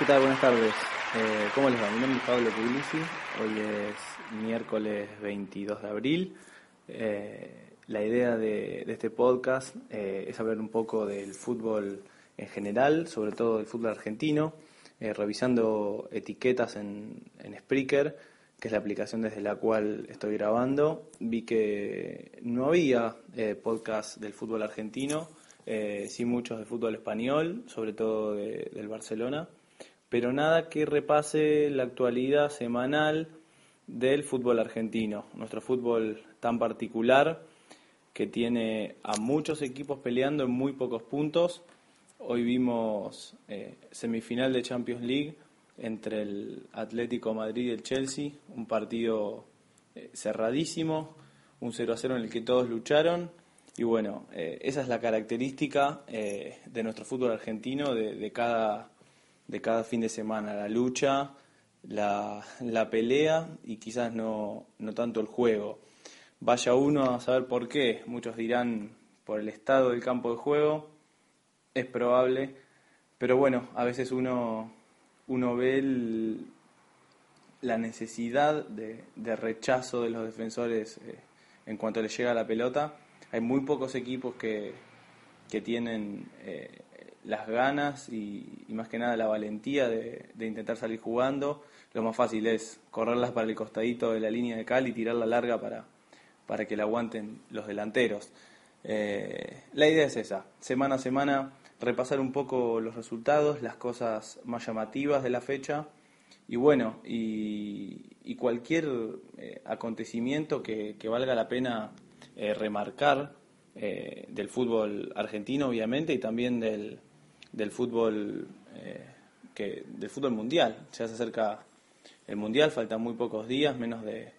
¿Qué tal? Buenas tardes. Eh, ¿Cómo les va? Mi nombre es Pablo Puglisi. Hoy es miércoles 22 de abril. Eh, la idea de, este podcast eh, es hablar un poco del fútbol en general, sobre todo del fútbol argentino, revisando etiquetas en, en Spreaker, que es la aplicación desde la cual estoy grabando. Vi que no había podcast del fútbol argentino, sí muchos de fútbol español, sobre todo de- del Barcelona pero nada que repase la actualidad semanal del fútbol argentino, nuestro fútbol tan particular que tiene a muchos equipos peleando en muy pocos puntos. Hoy vimos eh, semifinal de Champions League entre el Atlético Madrid y el Chelsea, un partido eh, cerradísimo, un 0 a 0 en el que todos lucharon. Y bueno, eh, esa es la característica de nuestro fútbol argentino de cada de cada fin de semana, la lucha, la, la pelea y quizás no, no tanto el juego. Vaya uno a saber por qué, muchos dirán por el estado del campo de juego, es probable, pero bueno, a veces uno, uno ve la necesidad de, de rechazo de los defensores eh, en cuanto les llega la pelota. Hay muy pocos equipos que, que tienen eh, las ganas y, más que nada la valentía de, intentar salir jugando. Lo más fácil es correrlas para el costadito de la línea de cal y tirarla larga para, para que la aguanten los delanteros. Eh, la idea es esa, semana a semana repasar un poco los resultados, las cosas más llamativas de la fecha y bueno, y, cualquier eh, acontecimiento que, valga la pena eh, remarcar del fútbol argentino, obviamente, y también del, del fútbol eh, que del fútbol mundial. Ya se acerca el mundial, faltan muy pocos días, menos de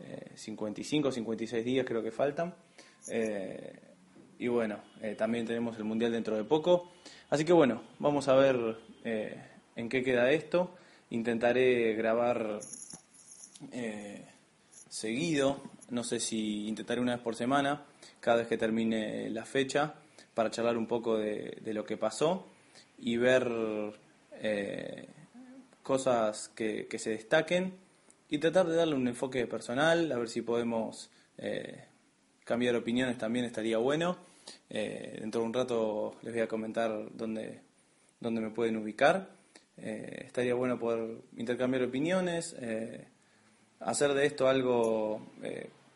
eh, 55, 56 días creo que faltan. Eh, y bueno, eh, también tenemos el mundial dentro de poco. Así que bueno, vamos a ver en qué queda esto. Intentaré grabar seguido, no sé si intentaré una vez por semana, cada vez que termine la fecha, para charlar un poco de lo que pasó y ver eh, cosas que, que se destaquen y tratar de darle un enfoque personal, a ver si podemos eh, cambiar opiniones también estaría bueno. Eh, dentro de un rato les voy a comentar dónde, dónde me pueden ubicar. Estaría bueno poder intercambiar opiniones, hacer de esto algo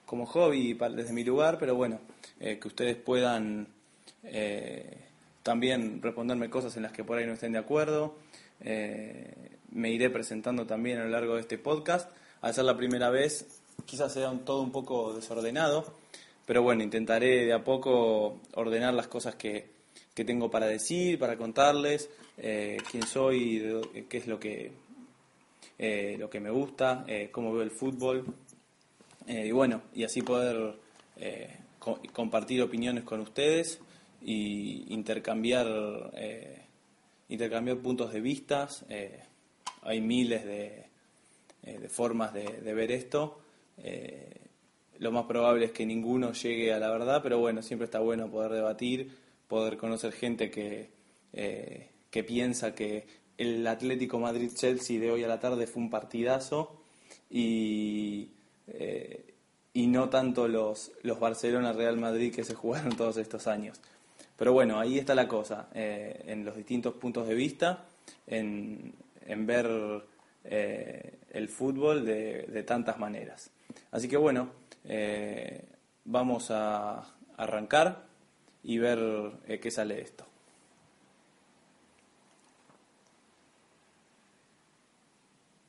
como hobby desde mi lugar, pero bueno, que ustedes puedan también responderme cosas en las que por ahí no estén de acuerdo. Eh, me iré presentando también a lo largo de este podcast. Al ser la primera vez, quizás sea un- todo un poco desordenado, pero bueno, intentaré de a poco ordenar las cosas que, que tengo para decir, para contarles, eh, quién soy, dó- qué es lo que, eh, lo que me gusta, eh, cómo veo el fútbol, eh, y bueno, y así poder eh, co- compartir opiniones con ustedes y intercambiar, eh, intercambiar puntos de vistas. eh, hay miles de, eh, de formas de, ver esto. eh, lo más probable es que ninguno llegue a la verdad, pero bueno, siempre está bueno poder debatir, poder conocer gente que, que piensa que el Atlético Madrid-Chelsea de hoy a la tarde fue un partidazo y, y no tanto los, los Barcelona-Real Madrid que se jugaron todos estos años. Pero bueno, ahí está la cosa, eh, en los distintos puntos de vista, en, en ver eh, el fútbol de, de tantas maneras. Así que bueno, eh, vamos a arrancar y ver qué sale esto.